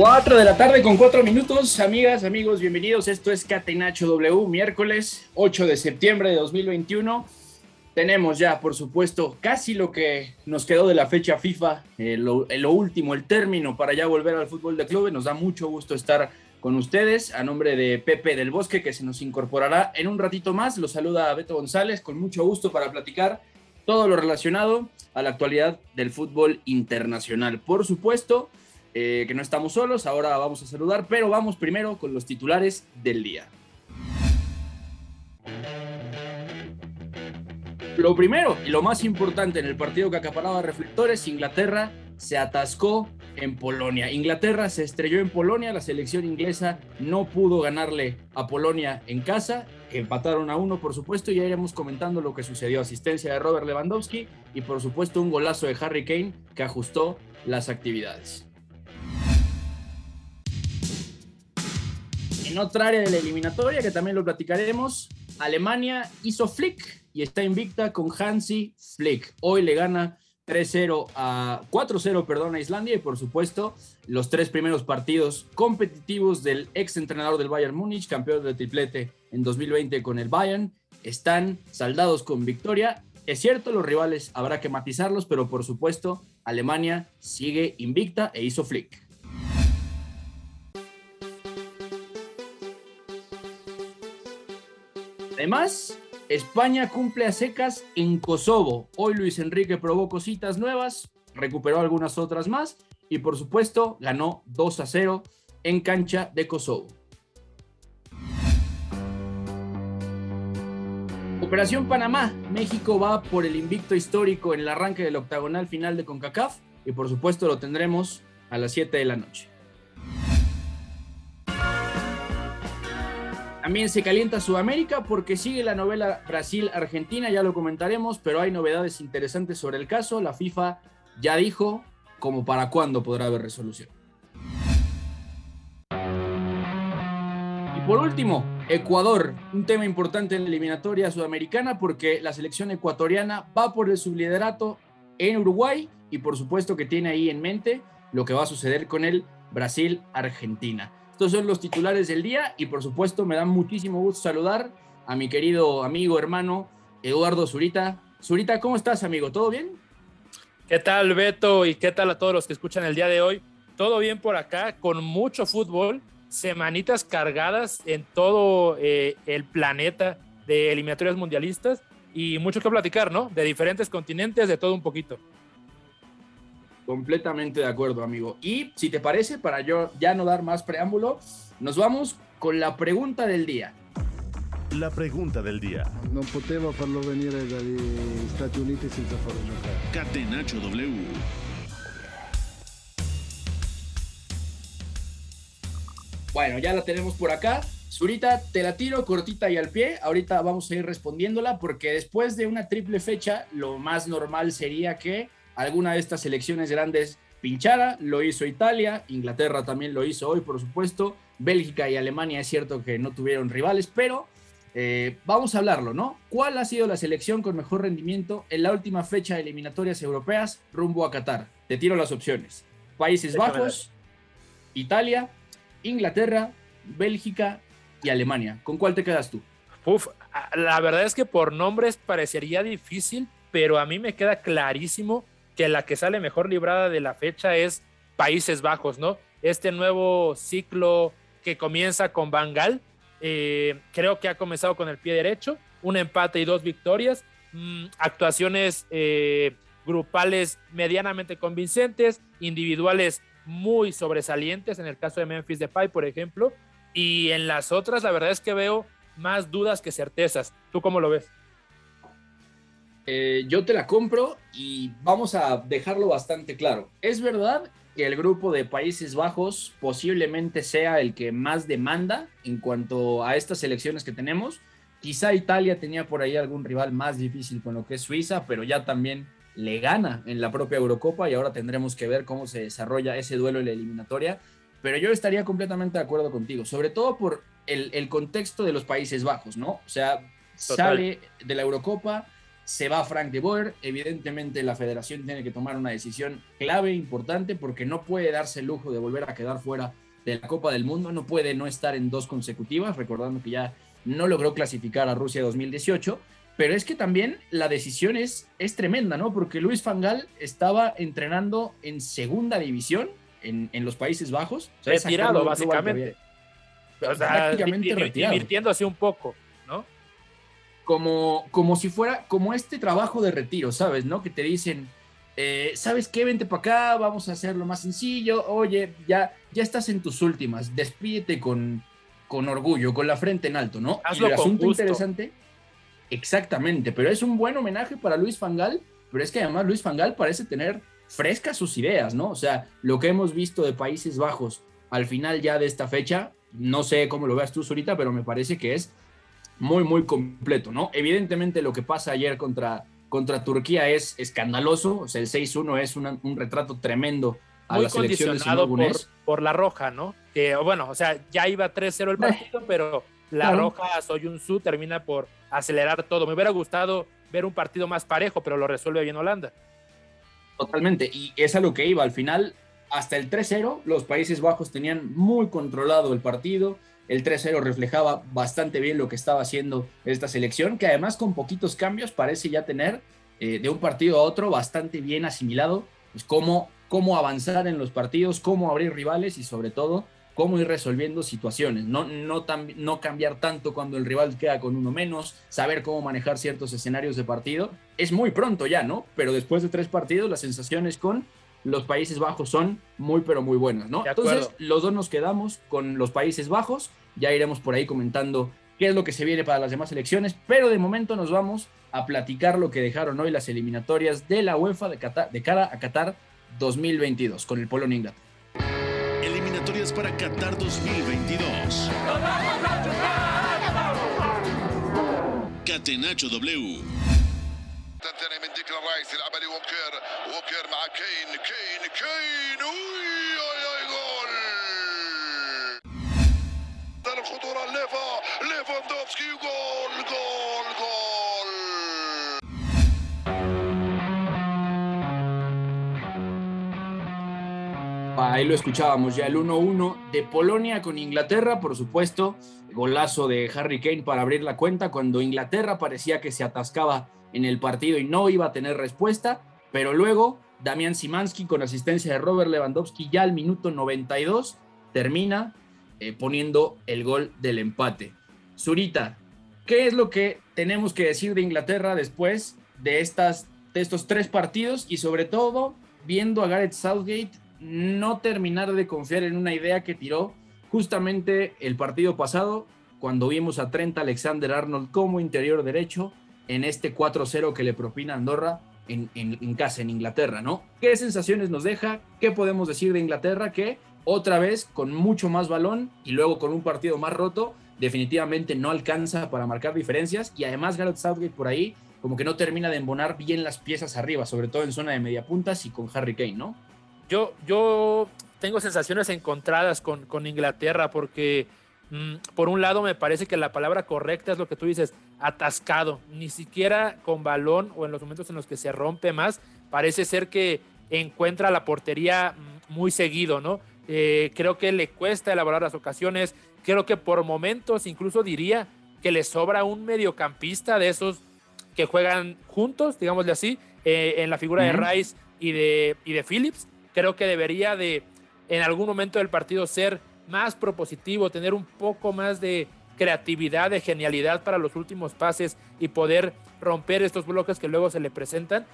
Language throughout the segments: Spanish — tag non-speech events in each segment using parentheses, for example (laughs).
Cuatro de la tarde con cuatro minutos, amigas, amigos, bienvenidos. Esto es Catenacho W, miércoles 8 de septiembre de 2021. Tenemos ya, por supuesto, casi lo que nos quedó de la fecha FIFA, eh, lo, eh, lo último, el término para ya volver al fútbol de club. Nos da mucho gusto estar con ustedes. A nombre de Pepe del Bosque, que se nos incorporará en un ratito más, los saluda Beto González con mucho gusto para platicar todo lo relacionado a la actualidad del fútbol internacional. Por supuesto, eh, que no estamos solos, ahora vamos a saludar, pero vamos primero con los titulares del día. Lo primero y lo más importante en el partido que acaparaba reflectores, Inglaterra se atascó en Polonia. Inglaterra se estrelló en Polonia, la selección inglesa no pudo ganarle a Polonia en casa, empataron a uno por supuesto, y ya iremos comentando lo que sucedió, asistencia de Robert Lewandowski y por supuesto un golazo de Harry Kane que ajustó las actividades. En otra área de la eliminatoria, que también lo platicaremos, Alemania hizo Flick y está invicta con Hansi Flick. Hoy le gana 3-0 a 4-0, perdón, a Islandia y por supuesto los tres primeros partidos competitivos del ex entrenador del Bayern Múnich, campeón del triplete en 2020 con el Bayern, están saldados con victoria. Es cierto, los rivales habrá que matizarlos, pero por supuesto Alemania sigue invicta e hizo Flick. Además, España cumple a secas en Kosovo. Hoy Luis Enrique probó cositas nuevas, recuperó algunas otras más y por supuesto ganó 2 a 0 en cancha de Kosovo. Operación Panamá. México va por el invicto histórico en el arranque del octagonal final de CONCACAF y por supuesto lo tendremos a las 7 de la noche. También se calienta Sudamérica porque sigue la novela Brasil-Argentina, ya lo comentaremos, pero hay novedades interesantes sobre el caso. La FIFA ya dijo como para cuándo podrá haber resolución. Y por último, Ecuador, un tema importante en la eliminatoria sudamericana porque la selección ecuatoriana va por el subliderato en Uruguay y por supuesto que tiene ahí en mente lo que va a suceder con el Brasil-Argentina. Estos son los titulares del día y por supuesto me da muchísimo gusto saludar a mi querido amigo, hermano Eduardo Zurita. Zurita, ¿cómo estás, amigo? ¿Todo bien? ¿Qué tal, Beto? ¿Y qué tal a todos los que escuchan el día de hoy? Todo bien por acá, con mucho fútbol, semanitas cargadas en todo eh, el planeta de eliminatorias mundialistas y mucho que platicar, ¿no? De diferentes continentes, de todo un poquito. Completamente de acuerdo, amigo. Y si te parece, para yo ya no dar más preámbulo, nos vamos con la pregunta del día. La pregunta del día. Non poteva farlo venire dagli Stati Uniti senza farlo giocare. Catenacho W. Bueno, ya la tenemos por acá. Zurita, te la tiro cortita y al pie. Ahorita vamos a ir respondiéndola porque después de una triple fecha, lo más normal sería que alguna de estas selecciones grandes pinchara. Lo hizo Italia, Inglaterra también lo hizo hoy, por supuesto. Bélgica y Alemania es cierto que no tuvieron rivales, pero eh, vamos a hablarlo, ¿no? ¿Cuál ha sido la selección con mejor rendimiento en la última fecha de eliminatorias europeas rumbo a Qatar? Te tiro las opciones. Países Bajos, Italia, Inglaterra, Bélgica y Alemania. ¿Con cuál te quedas tú? Uf, la verdad es que por nombres parecería difícil, pero a mí me queda clarísimo que la que sale mejor librada de la fecha es Países Bajos, ¿no? Este nuevo ciclo que comienza con Bangal, eh, creo que ha comenzado con el pie derecho, un empate y dos victorias, mm, actuaciones eh, grupales medianamente convincentes, individuales muy sobresalientes, en el caso de Memphis Depay, por ejemplo, y en las otras la verdad es que veo más dudas que certezas. ¿Tú cómo lo ves? Eh, yo te la compro y vamos a dejarlo bastante claro. Es verdad que el grupo de Países Bajos posiblemente sea el que más demanda en cuanto a estas elecciones que tenemos. Quizá Italia tenía por ahí algún rival más difícil con lo que es Suiza, pero ya también le gana en la propia Eurocopa y ahora tendremos que ver cómo se desarrolla ese duelo en la eliminatoria. Pero yo estaría completamente de acuerdo contigo, sobre todo por el, contexto de los Países Bajos, ¿no? O sea, sale de la Eurocopa, se va Frank de Boer, evidentemente la federación tiene que tomar una decisión clave, importante, porque no puede darse el lujo de volver a quedar fuera de la Copa del Mundo, no puede no estar en dos consecutivas, recordando que ya no logró clasificar a Rusia 2018, pero es que también la decisión es, es tremenda, ¿no? Porque Luis Fangal estaba entrenando en segunda división en, los Países Bajos. O retirado, básicamente. O sea, prácticamente retirado. Invirtiéndose un poco, ¿no? Como, como si fuera, como este trabajo de retiro, ¿sabes? ¿No? Que te dicen, eh, ¿sabes qué? Vente para acá, vamos a hacerlo más sencillo. Oye, ya, ya estás en tus últimas, despídete con, con orgullo, con la frente en alto, ¿no? Hazlo y el asunto interesante Exactamente, pero es un buen homenaje para Luis Fangal, pero es que además Luis Fangal parece tener frescas sus ideas, ¿no? O sea, lo que hemos visto de Países Bajos al final ya de esta fecha, no sé cómo lo veas tú, ahorita, pero me parece que es muy, muy completo, ¿no? Evidentemente lo que pasa ayer contra, contra Turquía es escandaloso, o sea, el 6-1 es un retrato tremendo a muy la selección por, por la roja, ¿no? Que, bueno, o sea, ya iba 3-0 el partido, pero la roja Soyuncu termina por acelerar todo. Me hubiera gustado ver un partido más parejo, pero lo resuelve bien Holanda. Totalmente, y es a lo que iba. Al final, hasta el 3-0, los Países Bajos tenían muy controlado el partido. El 3-0 reflejaba bastante bien lo que estaba haciendo esta selección, que además con poquitos cambios parece ya tener eh, de un partido a otro bastante bien asimilado, pues cómo, cómo avanzar en los partidos, cómo abrir rivales y sobre todo cómo ir resolviendo situaciones, no, no, no cambiar tanto cuando el rival queda con uno menos, saber cómo manejar ciertos escenarios de partido. Es muy pronto ya, ¿no? Pero después de tres partidos, las sensaciones con los Países Bajos son muy, pero muy buenas, ¿no? Entonces, los dos nos quedamos con los Países Bajos, ya iremos por ahí comentando qué es lo que se viene para las demás elecciones, pero de momento nos vamos a platicar lo que dejaron hoy las eliminatorias de la UEFA de, de cara a Qatar 2022 con el Polonia Inglaterra eliminatorias para Qatar 2022. Catenacho W. من ديكلان رايس يلعب لي ووكر ووكر مع كين كين كين Lewandowski. Ah, ahí lo escuchábamos ya el 1-1 de Polonia con Inglaterra, por supuesto, golazo de Harry Kane para abrir la cuenta cuando Inglaterra parecía que se atascaba en el partido y no iba a tener respuesta, pero luego Damián Simansky con asistencia de Robert Lewandowski ya al minuto 92 termina eh, poniendo el gol del empate. Zurita, ¿qué es lo que tenemos que decir de Inglaterra después de, estas, estos tres partidos y sobre todo viendo a Gareth Southgate no terminar de confiar en una idea que tiró justamente el partido pasado, cuando vimos a Trent Alexander Arnold como interior derecho en este 4-0 que le propina Andorra en, casa, en Inglaterra, ¿no? ¿Qué sensaciones nos deja? ¿Qué podemos decir de Inglaterra? Que otra vez con mucho más balón y luego con un partido más roto, definitivamente no alcanza para marcar diferencias y además Gareth Southgate por ahí como que no termina de embonar bien las piezas arriba, sobre todo en zona de media puntas y con Harry Kane, ¿no? Yo, yo tengo sensaciones encontradas con, con Inglaterra porque mm, por un lado me parece que la palabra correcta es lo que tú dices, atascado, ni siquiera con balón o en los momentos en los que se rompe más, parece ser que encuentra la portería mm, muy seguido, ¿no? Eh, creo que le cuesta elaborar las ocasiones, creo que por momentos incluso diría que le sobra un mediocampista de esos que juegan juntos, digámosle así, eh, en la figura de Rice y de, y de Phillips. Creo que debería de en algún momento del partido ser más propositivo, tener un poco más de creatividad, de genialidad para los últimos pases y poder romper estos bloques que luego se le presentan.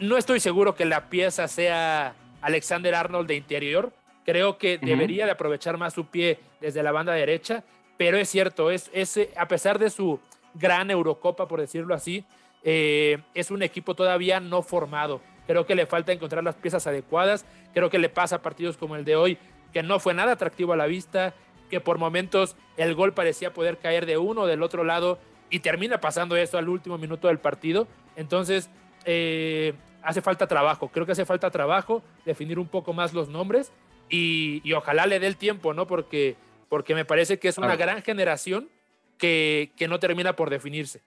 No estoy seguro que la pieza sea Alexander Arnold de interior. Creo que debería de aprovechar más su pie desde la banda derecha, pero es cierto, es, a pesar de su gran Eurocopa, por decirlo así, eh, es un equipo todavía no formado. Creo que le falta encontrar las piezas adecuadas. Creo que le pasa a partidos como el de hoy, que no fue nada atractivo a la vista, que por momentos el gol parecía poder caer de uno o del otro lado y termina pasando eso al último minuto del partido. Entonces, eh, hace falta trabajo. Creo que hace falta trabajo, definir un poco más los nombres y, ojalá le dé el tiempo, ¿no? Porque, porque me parece que es una gran generación que, que no termina por definirse.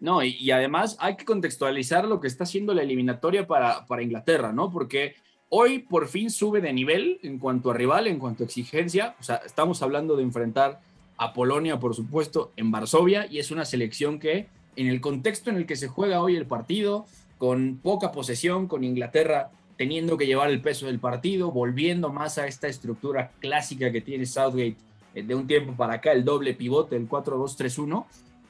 No, y, además hay que contextualizar lo que está haciendo la eliminatoria para, para Inglaterra, ¿no? Porque hoy por fin sube de nivel en cuanto a rival, en cuanto a exigencia. O sea, estamos hablando de enfrentar a Polonia, por supuesto, en Varsovia, y es una selección que, en el contexto en el que se juega hoy el partido, con poca posesión, con Inglaterra teniendo que llevar el peso del partido, volviendo más a esta estructura clásica que tiene Southgate eh, de un tiempo para acá, el doble pivote, el 4-2-3-1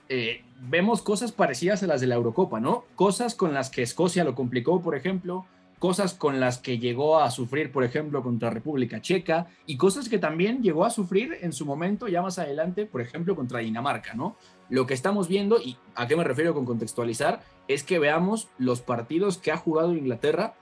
eh, vemos cosas parecidas a las de la Eurocopa, ¿no? Cosas con las que Escocia lo complicó, por ejemplo, cosas con las que llegó a sufrir, por ejemplo, contra República Checa, y cosas que también llegó a sufrir en su momento, ya más adelante, por ejemplo, contra Dinamarca, ¿no? Lo que estamos viendo, y a qué me refiero con contextualizar, es que veamos los partidos que ha jugado Inglaterra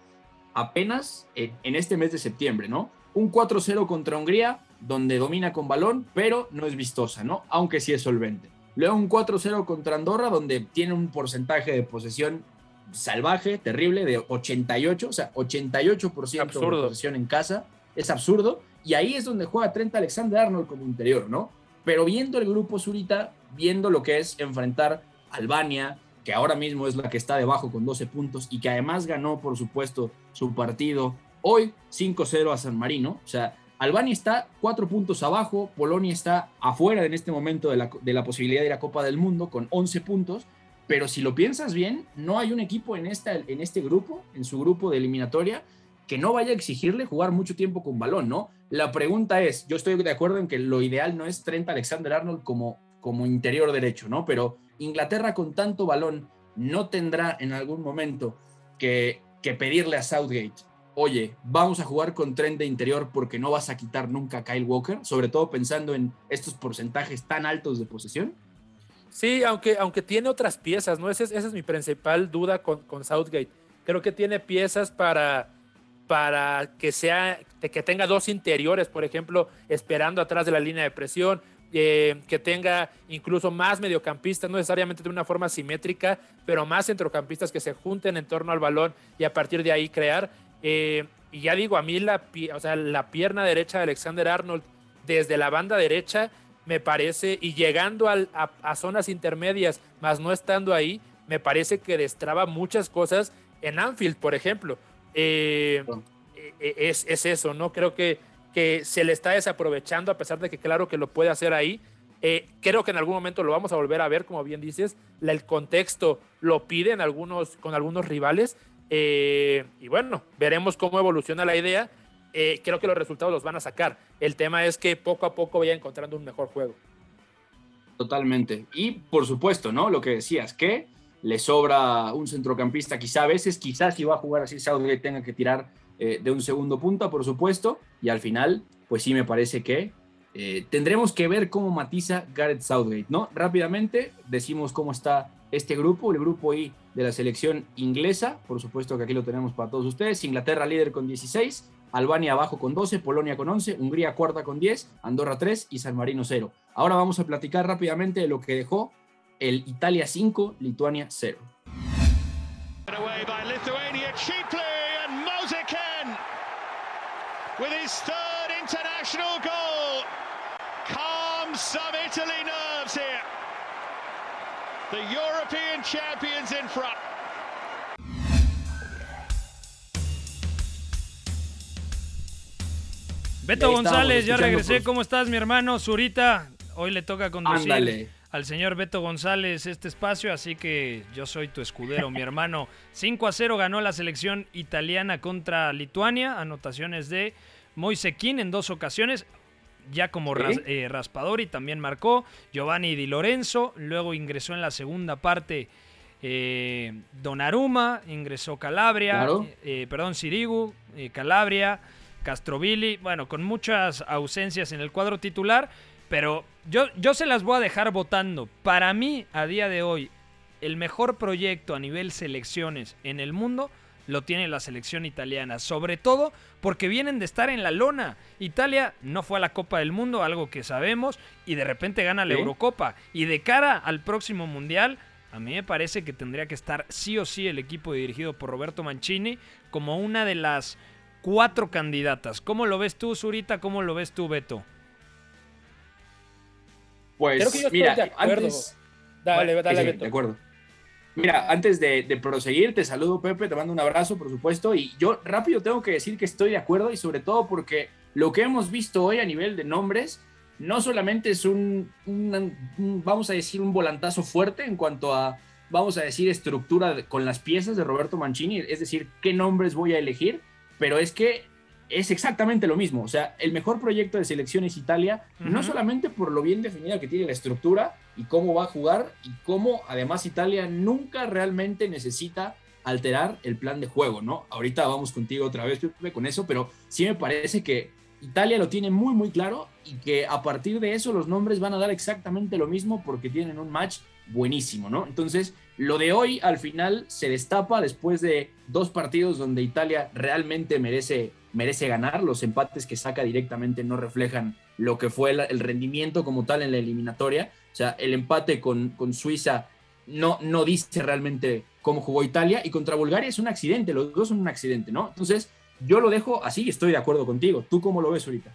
apenas en, en este mes de septiembre, ¿no? Un 4-0 contra Hungría, donde domina con balón, pero no es vistosa, ¿no? Aunque sí es solvente Luego un 4-0 contra Andorra, donde tiene un porcentaje de posesión salvaje, terrible, de 88, o sea, 88% de posesión en casa. Es absurdo. Y ahí es donde juega Trent Alexander Arnold como interior, ¿no? Pero viendo el grupo Zurita, viendo lo que es enfrentar Albania, que ahora mismo es la que está debajo con 12 puntos y que además ganó, por supuesto, su partido hoy 5-0 a San Marino. O sea, Albania está cuatro puntos abajo, Polonia está afuera en este momento de la, posibilidad de ir a Copa del Mundo con 11 puntos, pero si lo piensas bien, no hay un equipo en, esta, en este grupo, en su grupo de eliminatoria, que no vaya a exigirle jugar mucho tiempo con balón, ¿no? La pregunta es, yo estoy de acuerdo en que lo ideal no es Trent Alexander Arnold como, como interior derecho, ¿no? Pero Inglaterra con tanto balón no tendrá en algún momento que, pedirle a Southgate oye, vamos a jugar con tren de interior porque no vas a quitar nunca a Kyle Walker, sobre todo pensando en estos porcentajes tan altos de posesión? Sí, aunque, aunque tiene otras piezas, ¿no? Esa es, esa es mi principal duda con, con, Southgate. Creo que tiene piezas para, para que, sea, que tenga dos interiores, por ejemplo, esperando atrás de la línea de presión, eh, que tenga incluso más mediocampistas, no necesariamente de una forma simétrica, pero más centrocampistas que se junten en torno al balón y a partir de ahí crear. Eh, y ya digo, a mí la, o sea, la pierna derecha de Alexander Arnold desde la banda derecha me parece, y llegando a, zonas intermedias, más no estando ahí, me parece que destraba muchas cosas en Anfield, por ejemplo. Eh, eh, es, es, eso, ¿no? Creo que, que se le está desaprovechando, a pesar de que claro que lo puede hacer ahí. creo que en algún momento lo vamos a volver a ver, como bien dices, el contexto lo pide en algunos, con algunos rivales, eh, y bueno, veremos cómo evoluciona la idea. Eh, creo que los resultados los van a sacar. El tema es que poco a poco vaya encontrando un mejor juego. Totalmente. Y por supuesto, ¿no? Lo que decías, que le sobra un centrocampista, quizá a veces, quizás si va a jugar así, Southgate tenga que tirar eh, de un segundo punto, por supuesto. Y al final, pues sí me parece que tendremos que ver cómo matiza Gareth Southgate, ¿no? Rápidamente decimos cómo está este grupo, el grupo I de la selección inglesa, por supuesto que aquí lo tenemos para todos ustedes, Inglaterra líder con 16, Albania abajo con 12, Polonia con 11, Hungría cuarta con 10, Andorra 3 y San Marino 0. Ahora vamos a platicar rápidamente de lo que dejó el Italia 5, Lituania 0. With his third international goal, calms some Italy nerves here. The European champions in front. Beto González, ya regresé. ¿Cómo estás, mi hermano? Zurita, hoy le toca conducir al señor Beto González este espacio, así que yo soy tu escudero, mi hermano. (laughs) 5 a 0 ganó la selección italiana contra Lituania, anotaciones de Moisequín en dos ocasiones, ya como ras, eh, raspador y también marcó Giovanni Di Lorenzo, luego ingresó en la segunda parte eh, Donnarumma, ingresó Calabria, eh, perdón, Sirigu, eh, Calabria, Castrovilli, bueno, con muchas ausencias en el cuadro titular, pero yo, yo se las voy a dejar votando. Para mí, a día de hoy, el mejor proyecto a nivel selecciones en el mundo lo tiene la selección italiana, sobre todo porque vienen de estar en la lona. Italia no fue a la Copa del Mundo, algo que sabemos, y de repente gana la Eurocopa. Y de cara al próximo Mundial, a mí me parece que tendría que estar sí o sí el equipo dirigido por Roberto Mancini como una de las cuatro candidatas. ¿Cómo lo ves tú, Zurita? ¿Cómo lo ves tú, Beto? Pues mira, antes... Dale, dale, Beto. De acuerdo. Mira, antes de, proseguir, te saludo Pepe, te mando un abrazo, por supuesto, y yo rápido tengo que decir que estoy de acuerdo y sobre todo porque lo que hemos visto hoy a nivel de nombres no solamente es un, vamos a decir, un volantazo fuerte en cuanto a, vamos a decir, estructura con las piezas de Roberto Mancini, es decir, qué nombres voy a elegir, pero es que es exactamente lo mismo. O sea, el mejor proyecto de selecciones Italia, no solamente por lo bien definida que tiene la estructura y cómo va a jugar, y cómo además Italia nunca realmente necesita alterar el plan de juego, ¿no? Ahorita vamos contigo otra vez, con eso, pero sí me parece que Italia lo tiene muy, muy claro y que a partir de eso los nombres van a dar exactamente lo mismo porque tienen un match buenísimo, ¿no? Entonces, lo de hoy al final se destapa después de dos partidos donde Italia realmente merece, merece ganar. Los empates que saca directamente no reflejan lo que fue el, rendimiento como tal en la eliminatoria. O sea, el empate con, con Suiza no, no dice realmente cómo jugó Italia y contra Bulgaria es un accidente, los dos son un accidente, ¿no? Entonces, yo lo dejo así, estoy de acuerdo contigo. ¿Tú cómo lo ves ahorita?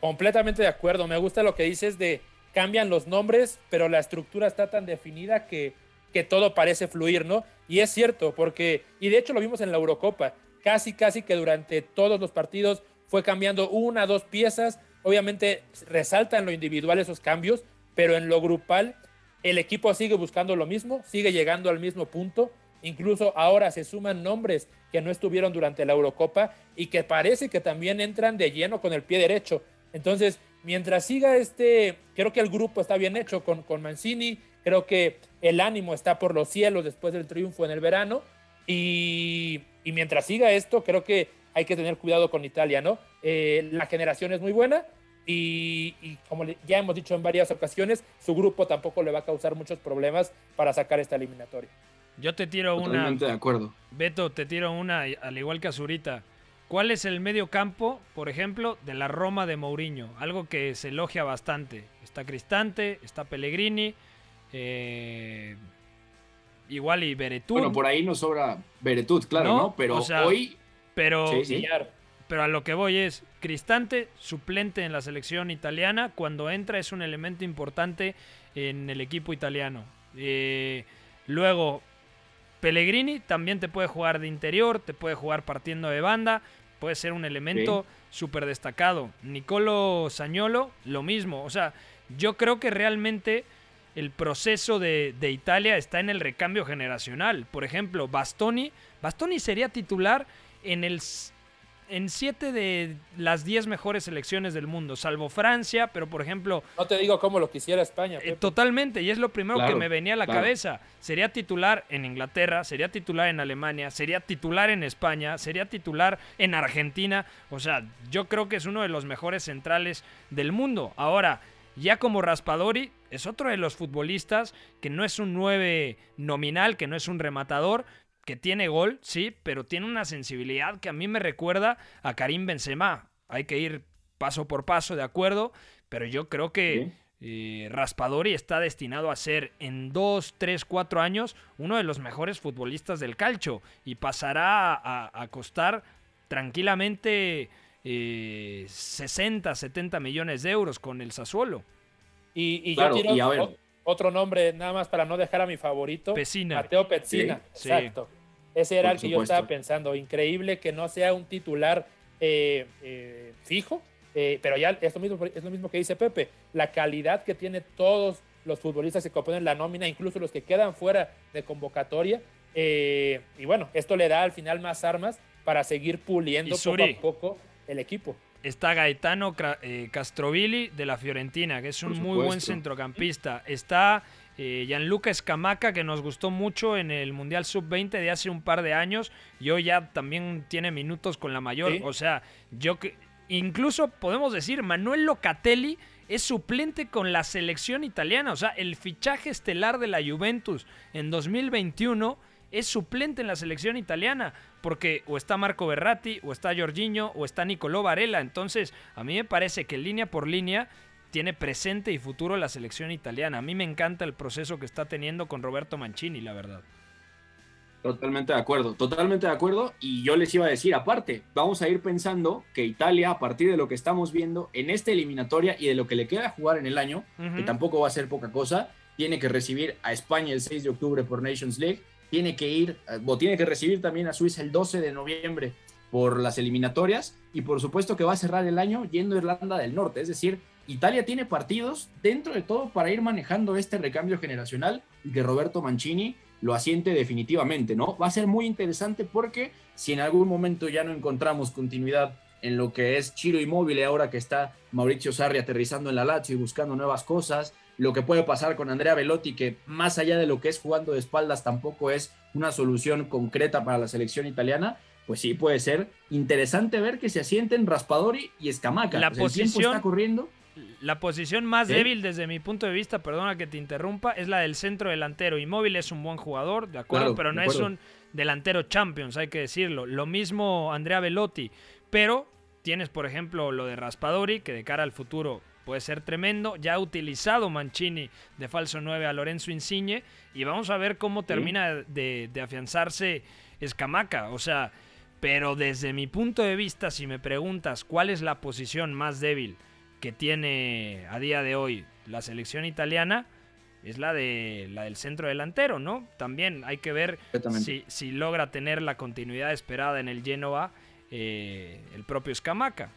Completamente de acuerdo. Me gusta lo que dices de cambian los nombres, pero la estructura está tan definida que, que todo parece fluir, ¿no? Y es cierto, porque, y de hecho lo vimos en la Eurocopa, casi, casi que durante todos los partidos fue cambiando una, dos piezas. Obviamente resalta en lo individual esos cambios, pero en lo grupal el equipo sigue buscando lo mismo, sigue llegando al mismo punto. Incluso ahora se suman nombres que no estuvieron durante la Eurocopa y que parece que también entran de lleno con el pie derecho. Entonces, mientras siga este, creo que el grupo está bien hecho con, con Mancini, creo que el ánimo está por los cielos después del triunfo en el verano y, mientras siga esto, creo que hay que tener cuidado con Italia, ¿no? Eh, la generación es muy buena y, y, como ya hemos dicho en varias ocasiones, su grupo tampoco le va a causar muchos problemas para sacar esta eliminatoria. Yo te tiro Totalmente una. de acuerdo. Beto, te tiro una, al igual que Azurita. ¿Cuál es el medio campo, por ejemplo, de la Roma de Mourinho? Algo que se elogia bastante. Está Cristante, está Pellegrini, eh, igual y Beretut. Bueno, por ahí nos sobra Beretut, claro, ¿no? Pero hoy... Pero, pero a lo que voy es, Cristante, suplente en la selección italiana, cuando entra es un elemento importante en el equipo italiano. Eh, luego, Pellegrini también te puede jugar de interior, te puede jugar partiendo de banda, puede ser un elemento súper destacado. Nicolo Sañolo, lo mismo. O sea, yo creo que realmente el proceso de, de, Italia está en el recambio generacional. Por ejemplo, Bastoni, Bastoni sería titular en el en siete de las diez mejores selecciones del mundo, salvo Francia, pero por ejemplo... No te digo cómo lo quisiera España. Eh, totalmente, y es lo primero que me venía a la cabeza. Sería titular en Inglaterra, sería titular en Alemania, sería titular en España, sería titular en Argentina. O sea, yo creo que es uno de los mejores centrales del mundo. Ahora, ya como Raspadori, es otro de los futbolistas que no es un 9 nominal, que no es un rematador, que tiene gol, sí, pero tiene una sensibilidad que a mí me recuerda a Karim Benzema. Hay que ir paso por paso, de acuerdo, pero yo creo que eh, Raspadori está destinado a ser en dos, tres, cuatro años uno de los mejores futbolistas del calcio y pasará a, costar tranquilamente 60, eh, 70 millones de euros con el Sassuolo. Y, yo quiero, otro nombre, nada más para no dejar a mi favorito. Pesina. Mateo Pecina, exacto. Ese era el que yo estaba pensando. Increíble que no sea un titular eh, eh, fijo, eh, pero ya es lo, mismo, es lo mismo que dice Pepe. La calidad que tiene todos los futbolistas que componen la nómina, incluso los que quedan fuera de convocatoria. Eh, y bueno, esto le da al final más armas para seguir puliendo poco a poco el equipo. Está Gaetano eh, Castrovilli de la Fiorentina, que es un muy buen centrocampista. Está eh, Gianluca Escamaca, que nos gustó mucho en el Mundial Sub-20 de hace un par de años. Y hoy ya también tiene minutos con la mayor. O sea, yo que. Incluso podemos decir, Manuel Locatelli es suplente con la selección italiana. O sea, el fichaje estelar de la Juventus en 2021 es suplente en la selección italiana, porque o está Marco Berratti, o está Jorginho, o está Nicolò Varela. Entonces, a mí me parece que línea por línea tiene presente y futuro la selección italiana. A mí me encanta el proceso que está teniendo con Roberto Mancini, la verdad. Totalmente de acuerdo, totalmente de acuerdo. Y yo les iba a decir, aparte, vamos a ir pensando que Italia, a partir de lo que estamos viendo en esta eliminatoria y de lo que le queda jugar en el año, que tampoco va a ser poca cosa, tiene que recibir a España el 6 de octubre por Nations League, tiene que ir, eh, o tiene que recibir también a Suiza el 12 de noviembre por las eliminatorias y por supuesto que va a cerrar el año yendo a Irlanda del Norte, es decir, Italia tiene partidos dentro de todo para ir manejando este recambio generacional y que Roberto Mancini lo asiente definitivamente, ¿no? Va a ser muy interesante porque si en algún momento ya no encontramos continuidad en lo que es Chiro Inmóvil ahora que está Mauricio Sarri aterrizando en la Lazio y buscando nuevas cosas, lo que puede pasar con Andrea Velotti, que más allá de lo que es jugando de espaldas, tampoco es una solución concreta para la selección italiana, pues sí puede ser interesante ver que se asienten Raspadori y Escamaca. La posición está corriendo. La posición más débil desde mi punto de vista, perdona que te interrumpa, es la del centro delantero. Inmóvil es un buen jugador, de acuerdo, pero no es un delantero Champions, hay que decirlo. Lo mismo Andrea Velotti, pero tienes, por ejemplo, lo de Raspadori, que de cara al futuro puede ser tremendo. Ya ha utilizado Mancini de falso 9 a Lorenzo Insigne y vamos a ver cómo termina de, afianzarse Escamaca. O sea, pero desde mi punto de vista, si me preguntas cuál es la posición más débil que tiene a día de hoy la selección italiana, es la, de, la del centro delantero, ¿no? También hay que ver si, si, logra tener la continuidad esperada en el Genoa eh, el propio Escamaca.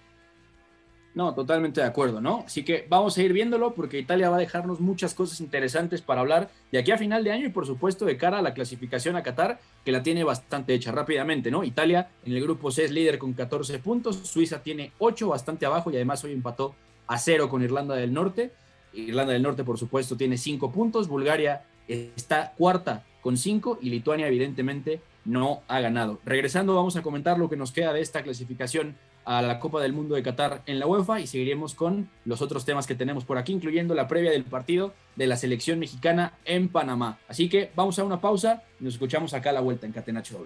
No, totalmente de acuerdo, ¿no? Así que vamos a ir viéndolo porque Italia va a dejarnos muchas cosas interesantes para hablar de aquí a final de año y por supuesto de cara a la clasificación a Qatar, que la tiene bastante hecha rápidamente, ¿no? Italia en el grupo C es líder con 14 puntos, Suiza tiene 8, bastante abajo y además hoy empató a 0 con Irlanda del Norte. Irlanda del Norte, por supuesto, tiene 5 puntos, Bulgaria está cuarta con 5 y Lituania evidentemente no ha ganado. Regresando vamos a comentar lo que nos queda de esta clasificación a la Copa del Mundo de Qatar en la UEFA y seguiremos con los otros temas que tenemos por aquí, incluyendo la previa del partido de la selección mexicana en Panamá. Así que vamos a una pausa y nos escuchamos acá a la vuelta en Catenacho.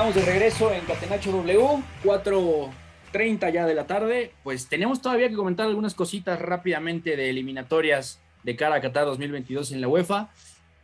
Estamos de regreso en Catenacho W, 4.30 ya de la tarde. Pues tenemos todavía que comentar algunas cositas rápidamente de eliminatorias de cara a Qatar 2022 en la UEFA.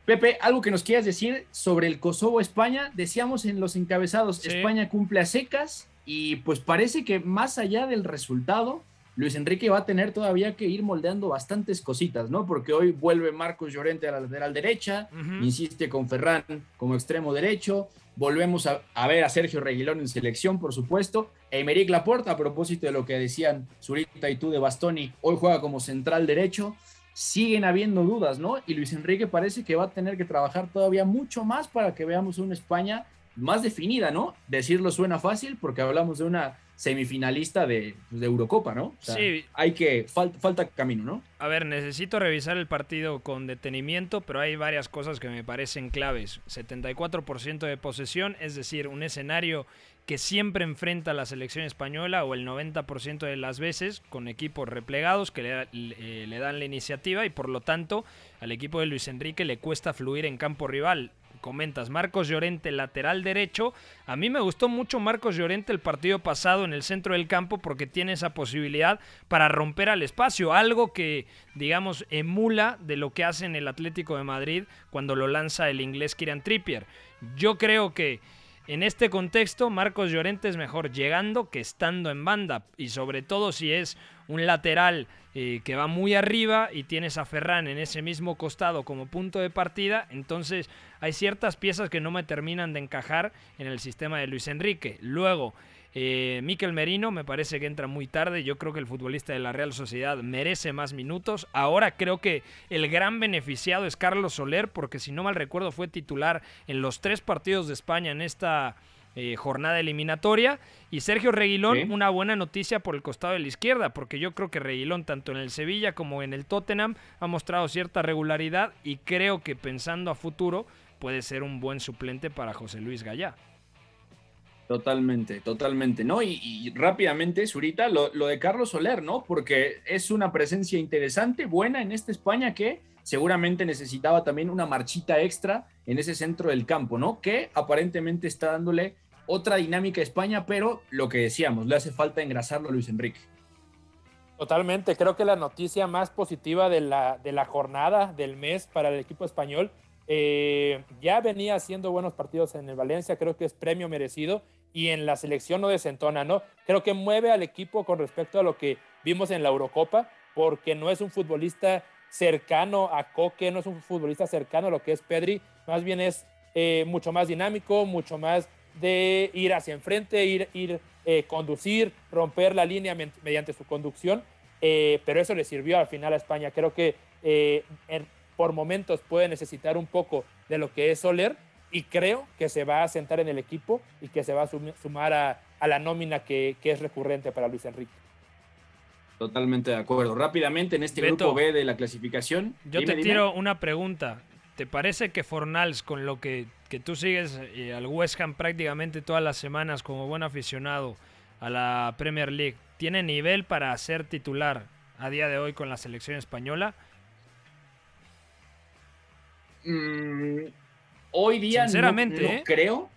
Pepe, algo que nos quieras decir sobre el Kosovo-España. Decíamos en los encabezados, España cumple a secas y pues parece que más allá del resultado, Luis Enrique va a tener todavía que ir moldeando bastantes cositas, ¿no? Porque hoy vuelve Marcos Llorente a la lateral derecha, insiste con Ferran como extremo derecho, volvemos a, ver a Sergio Reguilón en selección, por supuesto, Emerick Laporta, a propósito de lo que decían Zurita y tú de Bastoni, hoy juega como central derecho, siguen habiendo dudas, ¿no? Y Luis Enrique parece que va a tener que trabajar todavía mucho más para que veamos una España más definida, ¿no? Decirlo suena fácil porque hablamos de una semifinalista de, pues, de Eurocopa, ¿no? O sea, Sí. Hay que, fal- falta camino, ¿no? A ver, necesito revisar el partido con detenimiento, pero hay varias cosas que me parecen claves. 74% de posesión, es decir, un escenario que siempre enfrenta a la selección española o el 90% de las veces con equipos replegados que le, le- le dan la iniciativa y por lo tanto al equipo de Luis Enrique le cuesta fluir en campo rival. Comentas, Marcos Llorente, lateral derecho. A mí me gustó mucho Marcos Llorente el partido pasado en el centro del campo porque tiene esa posibilidad para romper al espacio, algo que, digamos, emula de lo que hace en el Atlético de Madrid cuando lo lanza el inglés Kieran Trippier. Yo creo que en este contexto, Marcos Llorente es mejor llegando que estando en banda. Y sobre todo si es un lateral eh, que va muy arriba y tienes a Ferran en ese mismo costado como punto de partida. Entonces hay ciertas piezas que no me terminan de encajar en el sistema de Luis Enrique. Luego, eh, Miquel Merino me parece que entra muy tarde. Yo creo que el futbolista de la Real Sociedad merece más minutos. Ahora creo que el gran beneficiado es Carlos Soler, porque si no mal recuerdo fue titular en los tres partidos de España en esta eh, jornada eliminatoria. Y Sergio Reguilón, Sí. una buena noticia por el costado de la izquierda, porque yo creo que Reguilón, tanto en el Sevilla como en el Tottenham, ha mostrado cierta regularidad y creo que pensando a futuro puede ser un buen suplente para José Luis Gallá. Totalmente, totalmente, ¿no? Y, y rápidamente, Zurita, lo, lo de Carlos Soler, ¿no? Porque es una presencia interesante, buena en esta España que seguramente necesitaba también una marchita extra en ese centro del campo, ¿no? Que aparentemente está dándole otra dinámica a España, pero lo que decíamos, le hace falta engrasarlo a Luis Enrique. Totalmente, creo que la noticia más positiva de la, de la jornada del mes para el equipo español, eh, ya venía haciendo buenos partidos en el Valencia, creo que es premio merecido y en la selección no desentona, ¿no? Creo que mueve al equipo con respecto a lo que vimos en la Eurocopa, porque no es un futbolista cercano a Coque, no es un futbolista cercano a lo que es Pedri, más bien es eh, mucho más dinámico, mucho más de ir hacia enfrente, ir, ir eh, conducir, romper la línea mediante su conducción, pero eso le sirvió al final a España. Creo que en- por momentos puede necesitar un poco de lo que es Soler y creo que se va a sentar en el equipo y que se va a sum- sumar a, a la nómina que, que es recurrente para Luis Enrique. Totalmente de acuerdo. Rápidamente, en este Beto, grupo B de la clasificación. Yo dime, te dime. tiro una pregunta. ¿Te parece que Fornals, con lo que, que tú sigues eh, al West Ham prácticamente todas las semanas como buen aficionado a la Premier League, tiene nivel para ser titular a día de hoy con la selección española? Mm, hoy día no- Sinceramente, no, ¿eh? creo,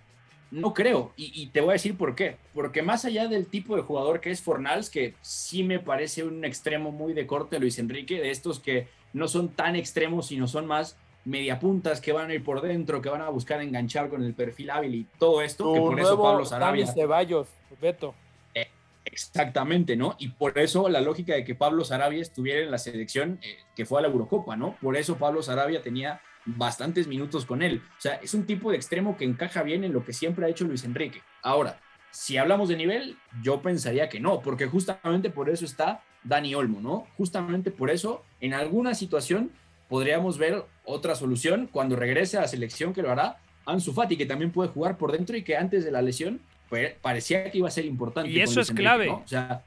no creo. Y, y te voy a decir por qué. Porque más allá del tipo de jugador que es Fornals, que sí me parece un extremo muy de corte Luis Enrique, de estos que no son tan extremos, sino son más mediapuntas que van a ir por dentro, que van a buscar enganchar con el perfil hábil y todo esto, que por eso Pablo Dani Sarabia. Ceballos, Beto. Exactamente, ¿no? Y por eso la lógica de que Pablo Sarabia estuviera en la selección eh, que fue a la Eurocopa, ¿no? Por eso Pablo Sarabia tenía bastantes minutos con él. O sea, es un tipo de extremo que encaja bien en lo que siempre ha hecho Luis Enrique. Ahora, si hablamos de nivel, yo pensaría que no, porque justamente por eso está Dani Olmo, ¿no? Justamente por eso, en alguna situación podríamos ver otra solución cuando regrese a la selección que lo hará Ansu Fati, que también puede jugar por dentro y que antes de la lesión pues, parecía que iba a ser importante. Y eso es Enrique, clave. ¿no? O sea,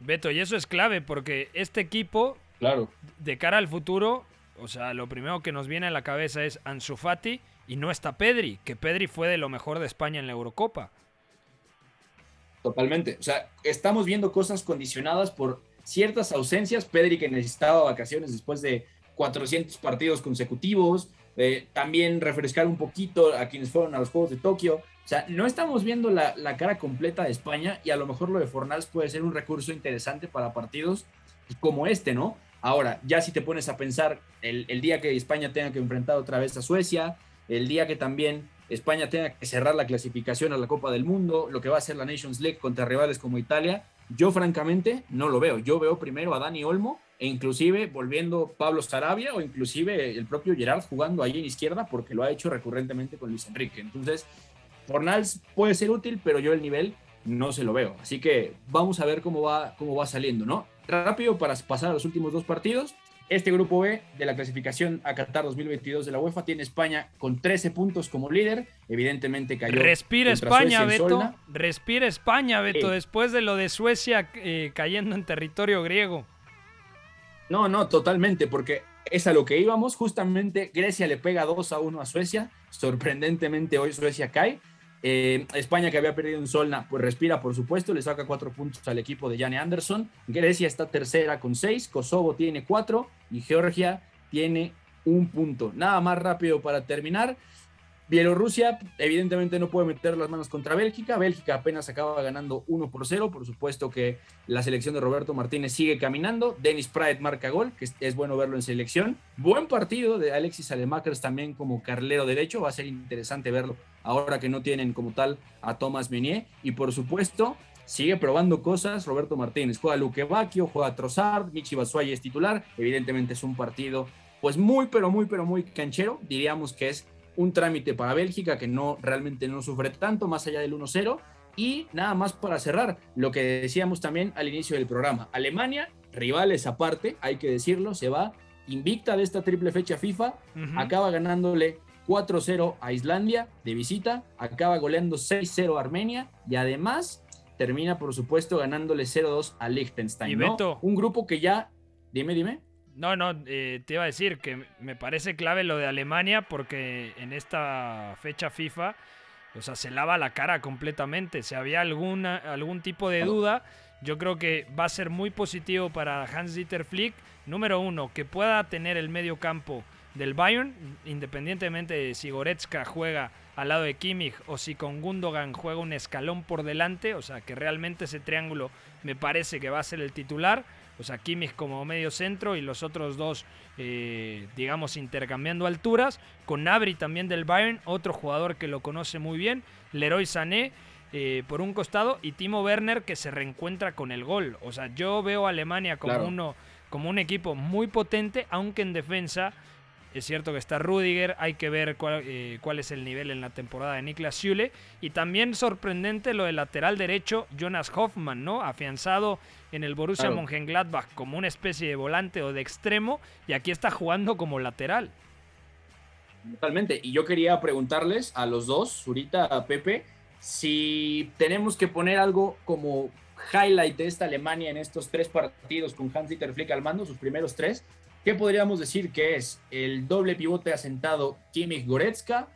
Beto, y eso es clave porque este equipo, claro. de cara al futuro, o sea, lo primero que nos viene a la cabeza es Ansu Fati y no está Pedri, que Pedri fue de lo mejor de España en la Eurocopa. Totalmente. O sea, estamos viendo cosas condicionadas por ciertas ausencias. Pedri que necesitaba vacaciones después de 400 partidos consecutivos. también refrescar un poquito a quienes fueron a los Juegos de Tokio. O sea, no estamos viendo la, la cara completa de España y a lo mejor lo de Fornals puede ser un recurso interesante para partidos como este, ¿no? Ahora, ya si te pones a pensar el, día que España tenga que enfrentar otra vez a Suecia, el día que también España tenga que cerrar la clasificación a la Copa del Mundo, lo que va a ser la Nations League contra rivales como Italia, yo francamente no lo veo. Yo veo primero a Dani Olmo e inclusive volviendo Pablo Sarabia o inclusive el propio Gerard jugando ahí en izquierda porque lo ha hecho recurrentemente con Luis Enrique. Entonces, Fornals puede ser útil, pero yo el nivel no se lo veo. Así que vamos a ver cómo va, cómo va saliendo, ¿no? Rápido para pasar a los últimos dos partidos. Este grupo B de la clasificación a Qatar 2022 de la UEFA tiene España con 13 puntos como líder. Evidentemente cayó. Respira España, Beto. Solna. Respira España, Beto, después de lo de Suecia eh, cayendo en territorio griego. No, no, totalmente, porque es a lo que íbamos. Justamente Grecia le pega 2 a 1 a Suecia. Sorprendentemente hoy Suecia cae. Eh, España, que había perdido en Solna, pues respira, por supuesto, le saca cuatro puntos al equipo de Jane Anderson. Grecia está tercera con seis, Kosovo tiene cuatro y Georgia tiene un punto. Nada más rápido para terminar. Bielorrusia, evidentemente, no puede meter las manos contra Bélgica. Bélgica apenas acaba ganando 1 por 0. Por supuesto que la selección de Roberto Martínez sigue caminando. Dennis Praet marca gol, que es, bueno verlo en selección. Buen partido de Alexis Alemakers también como carlero derecho. Va a ser interesante verlo ahora que no tienen como tal a Thomas Meunier. Y por supuesto, sigue probando cosas Roberto Martínez. Juega Luque Bacchio, juega Trossard, Michi Batshuayi es titular. Evidentemente es un partido pues muy, pero muy, pero muy canchero. Diríamos que es un trámite para Bélgica que no realmente no sufre tanto, más allá del 1-0. Y nada más para cerrar, lo que decíamos también al inicio del programa. Alemania, rivales aparte, hay que decirlo, se va invicta de esta triple fecha FIFA, acaba ganándole 4-0 a Islandia de visita, acaba goleando 6-0 a Armenia y además termina, por supuesto, ganándole 0-2 a Liechtenstein. Un grupo que ya, dime, dime. No, no, eh, te iba a decir que me parece clave lo de Alemania porque en esta fecha FIFA, o sea, se lava la cara completamente. Si había alguna, algún tipo de duda, yo creo que va a ser muy positivo para Hans-Dieter Flick. Número uno, que pueda tener el medio campo del Bayern, independientemente de si Goretzka juega al lado de Kimmich o si con Gundogan juega un escalón por delante, o sea que realmente ese triángulo me parece que va a ser el titular, o sea Kimmich como medio centro y los otros dos, eh, digamos, intercambiando alturas, con Nabri también del Bayern, otro jugador que lo conoce muy bien, Leroy Sané, eh, por un costado y Timo Werner que se reencuentra con el gol. O sea, yo veo a Alemania como, Claro. uno, como un equipo muy potente, aunque en defensa es cierto que está Rudiger, hay que ver cuál, eh, cuál es el nivel en la temporada de Niklas Süle. Y también sorprendente lo del lateral derecho, Jonas Hoffman, ¿no? Afianzado en el Borussia Claro. Mönchengladbach como una especie de volante o de extremo, y aquí está jugando como lateral. Totalmente. Y yo quería preguntarles a los dos, Zurita, a Pepe, si tenemos que poner algo como highlight de esta Alemania en estos tres partidos con Hans-Dieter Flick al mando, sus primeros tres, ¿qué podríamos decir que es? El doble pivote asentado Kimmich Goretzka,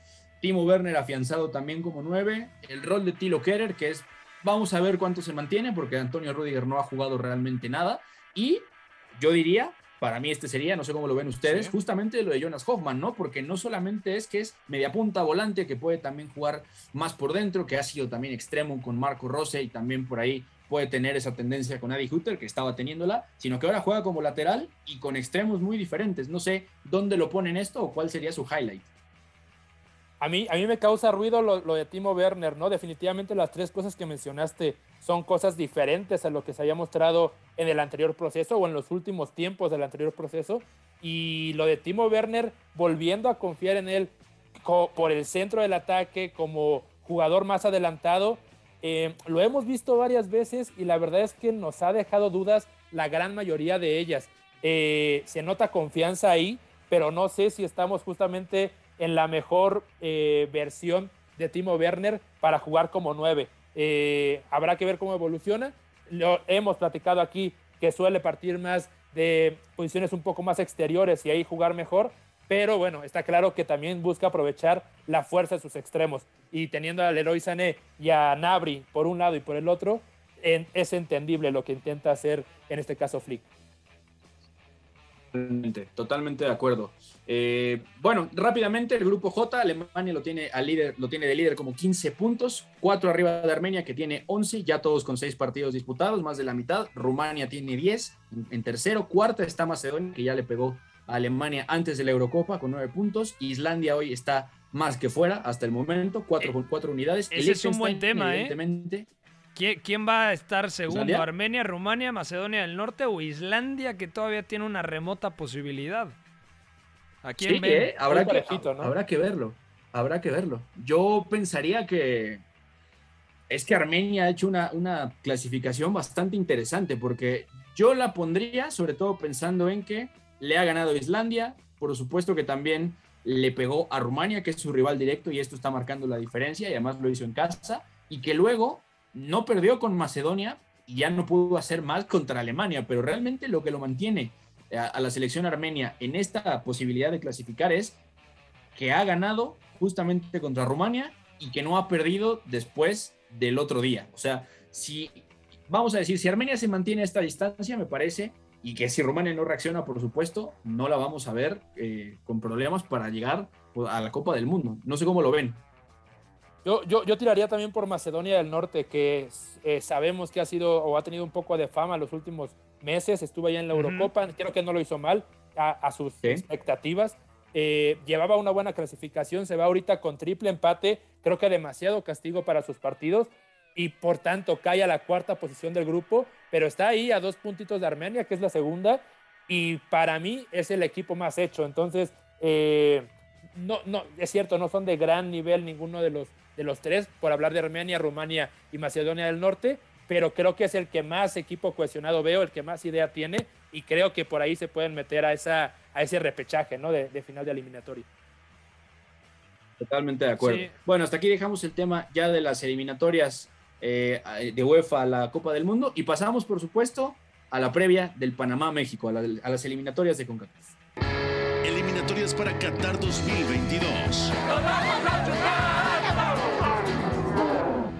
Timo Werner afianzado también como nueve, el rol de Tilo Kerer, que es, vamos a ver cuánto se mantiene, porque Antonio Rudiger no ha jugado realmente nada, y yo diría, para mí este sería, no sé cómo lo ven ustedes, Sí. justamente lo de Jonas Hoffman, ¿no? Porque no solamente es que es media punta volante, que puede también jugar más por dentro, que ha sido también extremo con Marco Rose y también por ahí puede tener esa tendencia con Adi Hutter, que estaba teniéndola, sino que ahora juega como lateral y con extremos muy diferentes. No sé dónde lo ponen esto o cuál sería su highlight. A mí, a mí me causa ruido lo, lo de Timo Werner, ¿no? Definitivamente las tres cosas que mencionaste son cosas diferentes a lo que se había mostrado en el anterior proceso o en los últimos tiempos del anterior proceso. Y lo de Timo Werner volviendo a confiar en él por el centro del ataque como jugador más adelantado. Eh, lo hemos visto varias veces y la verdad es que nos ha dejado dudas la gran mayoría de ellas. Eh, se nota confianza ahí, pero no sé si estamos justamente en la mejor eh, versión de Timo Werner para jugar como nueve. Eh, habrá que ver cómo evoluciona. Lo hemos platicado aquí que suele partir más de posiciones un poco más exteriores y ahí jugar mejor, pero bueno, está claro que también busca aprovechar la fuerza de sus extremos y teniendo al Leroy Sané y a Nabri por un lado y por el otro, es entendible lo que intenta hacer en este caso Flick. Totalmente, totalmente de acuerdo. Eh, bueno, rápidamente el grupo J, Alemania lo tiene, al líder, lo tiene de líder como 15 puntos, 4 arriba de Armenia que tiene 11, ya todos con 6 partidos disputados, más de la mitad. Rumania tiene 10 en, en tercero, cuarta está Macedonia que ya le pegó a Alemania antes de la Eurocopa con 9 puntos. Islandia hoy está más que fuera hasta el momento, 4 Eh, con 4 unidades. ese es un buen tema, ¿eh? evidentemente, ¿Quién, quién va a estar segundo? ¿Islandia? ¿Armenia, Rumania, Macedonia del Norte o Islandia que todavía tiene una remota posibilidad? ¿A quién Sí? ¿eh? habrá, que, parejito, ¿no? habrá que verlo. Habrá que verlo. Yo pensaría que es que Armenia ha hecho una, una clasificación bastante interesante porque yo la pondría, sobre todo pensando en que le ha ganado Islandia, por supuesto que también le pegó a Rumania, que es su rival directo, y esto está marcando la diferencia, y además lo hizo en casa, y que luego no perdió con Macedonia y ya no pudo hacer más contra Alemania, pero realmente lo que lo mantiene a, la selección armenia en esta posibilidad de clasificar es que ha ganado justamente contra Rumania y que no ha perdido después del otro día. O sea, si vamos a decir, si Armenia se mantiene a esta distancia, me parece, y que si Rumania no reacciona, por supuesto, no la vamos a ver eh, con problemas para llegar a la Copa del Mundo. No sé cómo lo ven. Yo, yo, yo tiraría también por Macedonia del Norte, que eh, sabemos que ha sido o ha tenido un poco de fama los últimos meses. Estuvo allá en la Eurocopa, creo que no lo hizo mal a, sus expectativas. Eh, llevaba una buena clasificación, se va ahorita con triple empate, creo que demasiado castigo para sus partidos y por tanto cae a la cuarta posición del grupo, pero está ahí a dos puntitos de Armenia, que es la segunda, y para mí es el equipo más hecho. Entonces, eh, no, no, es cierto, no son de gran nivel ninguno de los, de los tres, por hablar de Armenia, Rumania y Macedonia del Norte, pero creo que es el que más equipo cohesionado veo, el que más idea tiene, y creo que por ahí se pueden meter a, esa, a ese repechaje ¿no? de, final de eliminatorio. Totalmente de acuerdo. Bueno, hasta aquí dejamos el tema ya de las eliminatorias eh, de UEFA a la Copa del Mundo y pasamos, por supuesto, a la previa del Panamá-México, a, a, las eliminatorias de CONCACAF. Eliminatorias para Qatar 2022.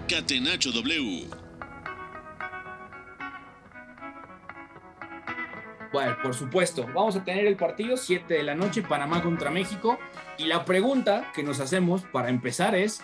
Catenacho W. Bueno, por supuesto, vamos a tener el partido 7 de la noche, Panamá contra México. Y la pregunta que nos hacemos para empezar es,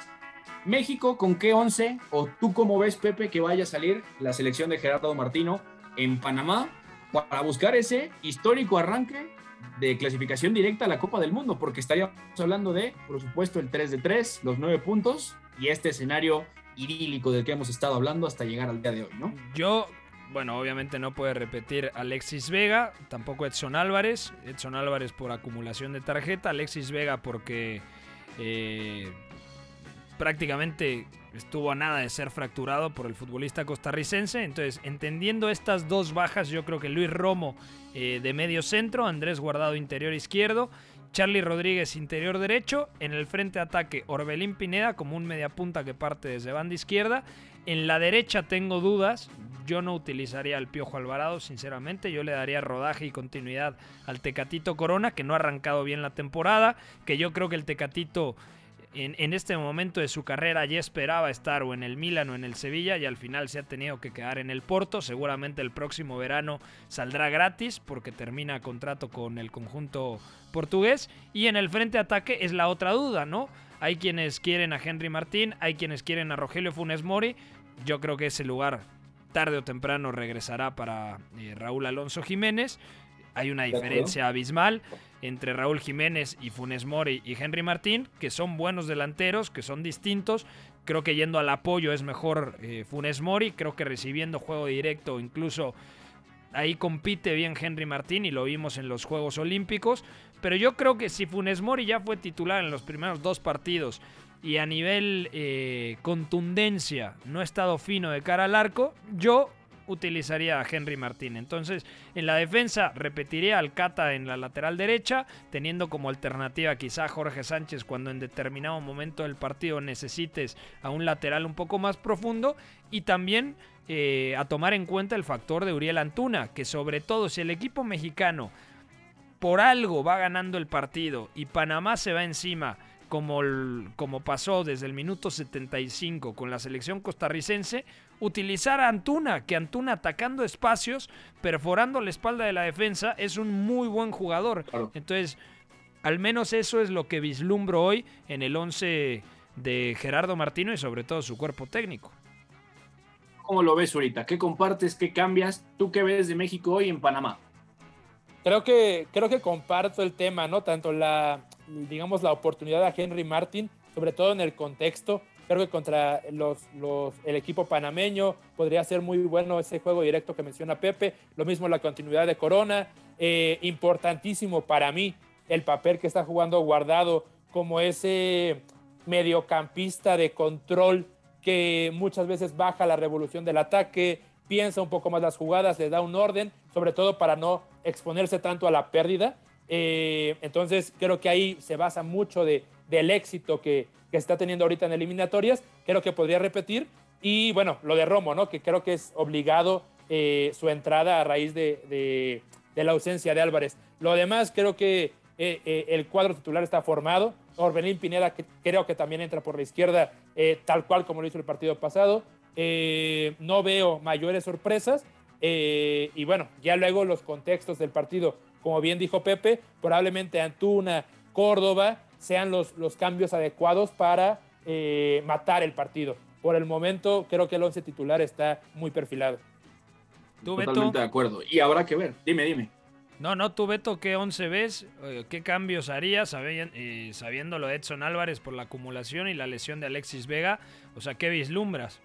México, ¿con qué 11 o tú cómo ves, Pepe, que vaya a salir la selección de Gerardo Martino en Panamá para buscar ese histórico arranque de clasificación directa a la Copa del Mundo? Porque estaríamos hablando de, por supuesto, el 3 de 3, los 9 puntos y este escenario idílico del que hemos estado hablando hasta llegar al día de hoy, ¿no? Yo, bueno, obviamente no puede repetir Alexis Vega, tampoco Edson Álvarez. Edson Álvarez por acumulación de tarjeta, Alexis Vega porque... Eh, prácticamente estuvo a nada de ser fracturado por el futbolista costarricense. Entonces, entendiendo estas dos bajas, yo creo que Luis Romo eh, de medio centro, Andrés Guardado interior izquierdo, Charlie Rodríguez interior derecho, en el frente ataque Orbelín Pineda como un mediapunta que parte desde banda izquierda. En la derecha tengo dudas, yo no utilizaría al Piojo Alvarado, sinceramente, yo le daría rodaje y continuidad al Tecatito Corona, que no ha arrancado bien la temporada, que yo creo que el Tecatito en, este momento de su carrera ya esperaba estar o en el Milan o en el Sevilla y al final se ha tenido que quedar en el Porto. Seguramente el próximo verano saldrá gratis porque termina contrato con el conjunto portugués. Y en el frente ataque es la otra duda, ¿no? Hay quienes quieren a Henry Martín, hay quienes quieren a Rogelio Funes Mori. Yo creo que ese lugar tarde o temprano regresará para eh, Raúl Alonso Jiménez. Hay una diferencia abismal entre Raúl Jiménez y Funes Mori y Henry Martín, que son buenos delanteros, que son distintos. Creo que yendo al apoyo es mejor eh, Funes Mori. Creo que recibiendo juego directo, incluso ahí compite bien Henry Martín y lo vimos en los Juegos Olímpicos. Pero yo creo que si Funes Mori ya fue titular en los primeros dos partidos y a nivel eh, contundencia no ha estado fino de cara al arco, yo utilizaría a Henry Martín. Entonces, en la defensa repetiría al Cata en la lateral derecha, teniendo como alternativa quizá a Jorge Sánchez cuando en determinado momento del partido necesites a un lateral un poco más profundo y también eh, a tomar en cuenta el factor de Uriel Antuna, que sobre todo si el equipo mexicano por algo va ganando el partido y Panamá se va encima como, como pasó desde el minuto 75 con la selección costarricense, utilizar a Antuna, que Antuna atacando espacios, perforando la espalda de la defensa, es un muy buen jugador. Entonces, al menos eso es lo que vislumbro hoy en el 11 de Gerardo Martino y sobre todo su cuerpo técnico. ¿Cómo lo ves ahorita? ¿Qué compartes? ¿Qué cambias? ¿Tú qué ves de México hoy en Panamá? Creo que, creo que comparto el tema, ¿no? Tanto la, digamos, la oportunidad a Henry Martin, sobre todo en el contexto. Creo que contra el equipo panameño podría ser muy bueno ese juego directo que menciona Pepe. Lo mismo la continuidad de Corona. Eh, importantísimo para mí el papel que está jugando Guardado como ese mediocampista de control que muchas veces baja la revolución del ataque, piensa un poco más las jugadas, le da un orden, sobre todo para no exponerse tanto a la pérdida. Eh, entonces creo que ahí se basa mucho de, del éxito que, que está teniendo ahorita en eliminatorias. Creo que podría repetir. Y bueno, lo de Romo, ¿no? Que creo que es obligado eh, su entrada a raíz de, de, la ausencia de Álvarez. Lo demás, creo que eh, eh, el cuadro titular está formado. Orbelín Pineda, que creo que también entra por la izquierda, tal cual como lo hizo el partido pasado. no veo mayores sorpresas. y bueno, ya luego los contextos del partido, como bien dijo Pepe, probablemente Antuna, Córdoba sean los, los cambios adecuados para matar el partido. Por el momento, creo que el once titular está muy perfilado. ¿Tú, Totalmente de acuerdo. Y habrá que ver. Dime, dime. No, no, tú Beto, ¿qué once ves? Eh, ¿Qué cambios harías eh, sabiendo lo de Edson Álvarez por la acumulación y la lesión de Alexis Vega? O sea, ¿qué vislumbras?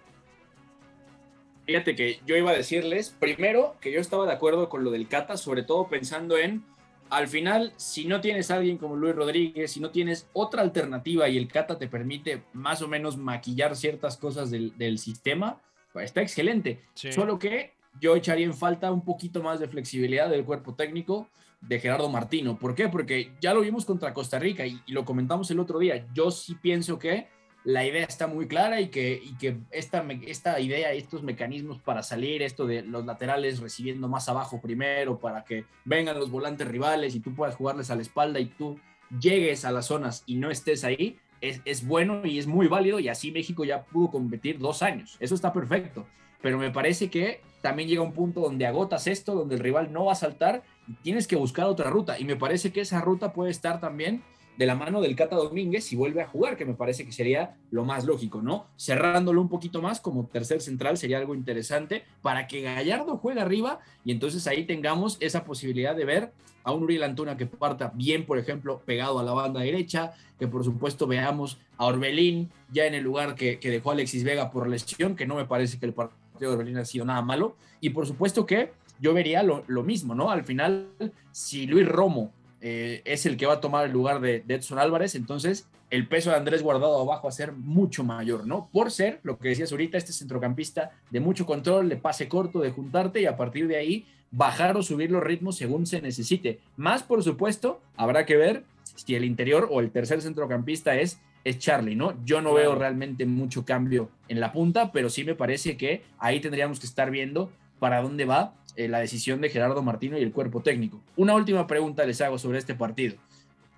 Fíjate que yo iba a decirles, primero, que yo estaba de acuerdo con lo del Cata, sobre todo pensando en, al final, si no tienes a alguien como Luis Rodríguez, si no tienes otra alternativa y el Cata te permite más o menos maquillar ciertas cosas del, del sistema, pues está excelente. Sí. Solo que yo echaría en falta un poquito más de flexibilidad del cuerpo técnico de Gerardo Martino. ¿Por qué? Porque ya lo vimos contra Costa Rica y, y lo comentamos el otro día. Yo sí pienso que la idea está muy clara y que, y que esta, esta idea, estos mecanismos para salir, esto de los laterales recibiendo más abajo primero, para que vengan los volantes rivales y tú puedas jugarles a la espalda y tú llegues a las zonas y no estés ahí, es, es bueno y es muy válido y así México ya pudo competir dos años. Eso está perfecto pero me parece que también llega un punto donde agotas esto, donde el rival no va a saltar y tienes que buscar otra ruta. Y me parece que esa ruta puede estar también de la mano del Cata Domínguez si vuelve a jugar, que me parece que sería lo más lógico, ¿no? Cerrándolo un poquito más como tercer central sería algo interesante para que Gallardo juegue arriba y entonces ahí tengamos esa posibilidad de ver a un Uriel Antuna que parta bien, por ejemplo, pegado a la banda derecha, que por supuesto veamos a Orbelín ya en el lugar que, que dejó Alexis Vega por lesión, que no me parece que el partido de Orbelín ha sido nada malo, y por supuesto que yo vería lo, lo mismo, ¿no? Al final, si Luis Romo eh, es el que va a tomar el lugar de, de, Edson Álvarez, entonces el peso de Andrés Guardado abajo va a ser mucho mayor, ¿no? Por ser, lo que decías ahorita, este centrocampista de mucho control, de pase corto, de juntarte y a partir de ahí bajar o subir los ritmos según se necesite. Más, por supuesto, habrá que ver si el interior o el tercer centrocampista es, es Charlie, ¿no? Yo no veo realmente mucho cambio en la punta, pero sí me parece que ahí tendríamos que estar viendo para dónde va eh, la decisión de Gerardo Martino y el cuerpo técnico. Una última pregunta les hago sobre este partido.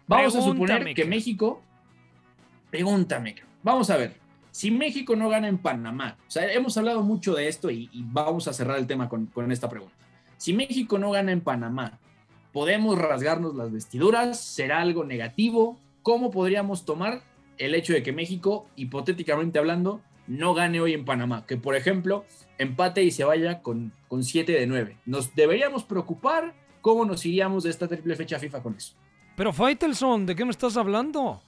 Vamos a suponer que México, pregúntame, vamos a ver, si México no gana en Panamá, o sea, hemos hablado mucho de esto y, y vamos a cerrar el tema con, con esta pregunta. Si México no gana en Panamá, ¿podemos rasgarnos las vestiduras? ¿Será algo negativo? ¿Cómo podríamos tomar el hecho de que México, hipotéticamente hablando, no gane hoy en Panamá? Que, por ejemplo, empate y se vaya con, con 7 de 9. ¿Nos deberíamos preocupar? ¿Cómo nos iríamos de esta triple fecha FIFA con eso? Pero Faitelson, ¿de qué me estás hablando?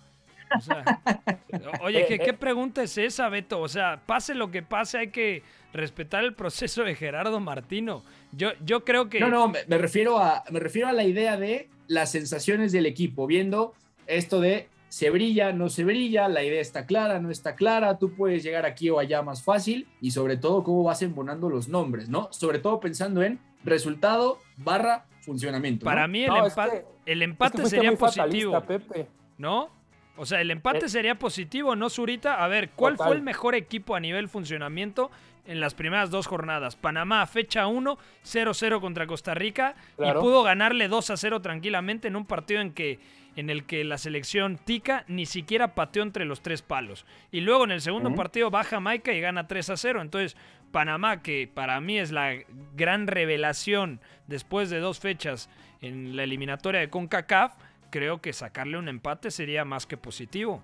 O sea, (laughs) oye, ¿qué, ¿qué, pregunta es esa, Beto? O sea, pase lo que pase, hay que respetar el proceso de Gerardo Martino. Yo, yo creo que... No, no, me, me refiero a, me refiero a la idea de las sensaciones del equipo, viendo esto de se brilla, no se brilla, la idea está clara, no está clara, tú puedes llegar aquí o allá más fácil y sobre todo cómo vas embonando los nombres, ¿no? Sobre todo pensando en resultado barra funcionamiento. Para ¿no? mí el, No, empa es que- el empate Es que fuiste sería positivo, Pepe. ¿no? O sea, el empate Eh. sería positivo, ¿no, Zurita? A ver, ¿cuál Total. fue el mejor equipo a nivel funcionamiento en las primeras dos jornadas? Panamá, fecha 1, 0-0 contra Costa Rica Claro. y pudo ganarle 2-0 tranquilamente en un partido en que en el que la selección tica ni siquiera pateó entre los tres palos. Y luego en el segundo partido va Jamaica y gana 3 a 0. Entonces, Panamá, que para mí es la gran revelación después de dos fechas en la eliminatoria de CONCACAF, creo que sacarle un empate sería más que positivo.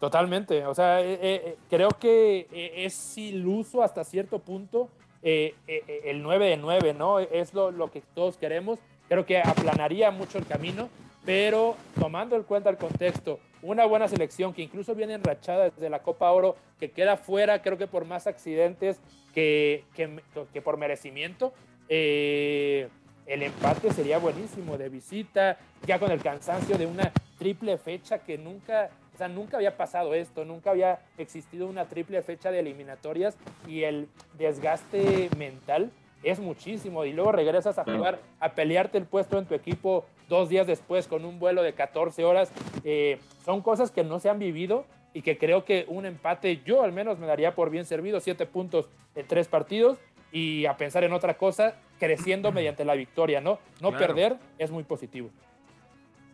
Totalmente. O sea, eh, eh, creo que eh, es iluso hasta cierto punto eh, eh, eh, el 9 de 9, ¿no? Es lo, lo que todos queremos. Creo que aplanaría mucho el camino, pero tomando en cuenta el contexto, una buena selección que incluso viene enrachada desde la Copa Oro, que queda fuera, creo que por más accidentes que, que, que por merecimiento. eh, el empate sería buenísimo de visita, ya con el cansancio de una triple fecha que nunca O sea, nunca había pasado esto, nunca había existido una triple fecha de eliminatorias y el desgaste mental es muchísimo. Y luego regresas a jugar, a pelearte el puesto en tu equipo dos días después con un vuelo de 14 horas. Eh, son cosas que no se han vivido y que creo que un empate, yo al menos me daría por bien servido, siete puntos en tres partidos y a pensar en otra cosa, creciendo mediante la victoria, ¿no? No perder es muy positivo.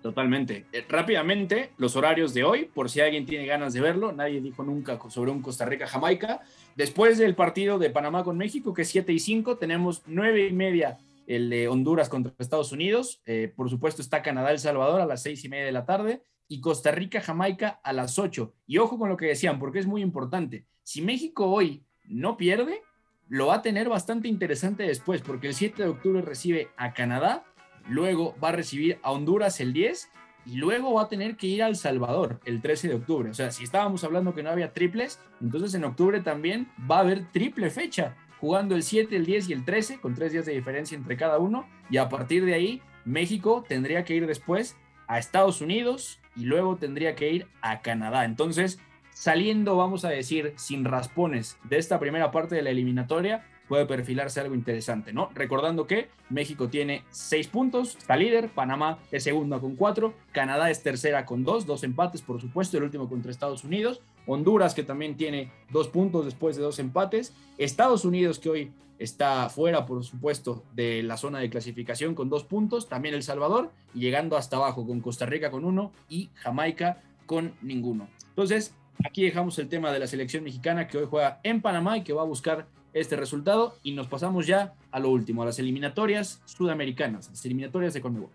Totalmente. Eh, rápidamente, los horarios de hoy, por si alguien tiene ganas de verlo, nadie dijo nunca sobre un Costa Rica-Jamaica. Después del partido de Panamá con México, que es 7 y 5, tenemos 9 y media el de Honduras contra Estados Unidos. Eh, por supuesto está Canadá-El Salvador a las 6 y media de la tarde y Costa Rica-Jamaica a las 8. Y ojo con lo que decían, porque es muy importante. Si México hoy no pierde, lo va a tener bastante interesante después, porque el 7 de octubre recibe a Canadá luego va a recibir a Honduras el 10 y luego va a tener que ir a El Salvador el 13 de octubre. O sea, si estábamos hablando que no había triples, entonces en octubre también va a haber triple fecha, jugando el 7, el 10 y el 13, con tres días de diferencia entre cada uno. Y a partir de ahí, México tendría que ir después a Estados Unidos y luego tendría que ir a Canadá. Entonces, saliendo, vamos a decir, sin raspones de esta primera parte de la eliminatoria, puede perfilarse algo interesante, ¿no? Recordando que México tiene seis puntos, está líder, Panamá es segunda con cuatro, Canadá es tercera con dos, dos empates, por supuesto, el último contra Estados Unidos, Honduras que también tiene dos puntos después de dos empates, Estados Unidos que hoy está fuera, por supuesto, de la zona de clasificación con dos puntos, también El Salvador, y llegando hasta abajo con Costa Rica con uno y Jamaica con ninguno. Entonces, aquí dejamos el tema de la selección mexicana que hoy juega en Panamá y que va a buscar este resultado y nos pasamos ya a lo último, a las eliminatorias sudamericanas, las eliminatorias de Conmebol.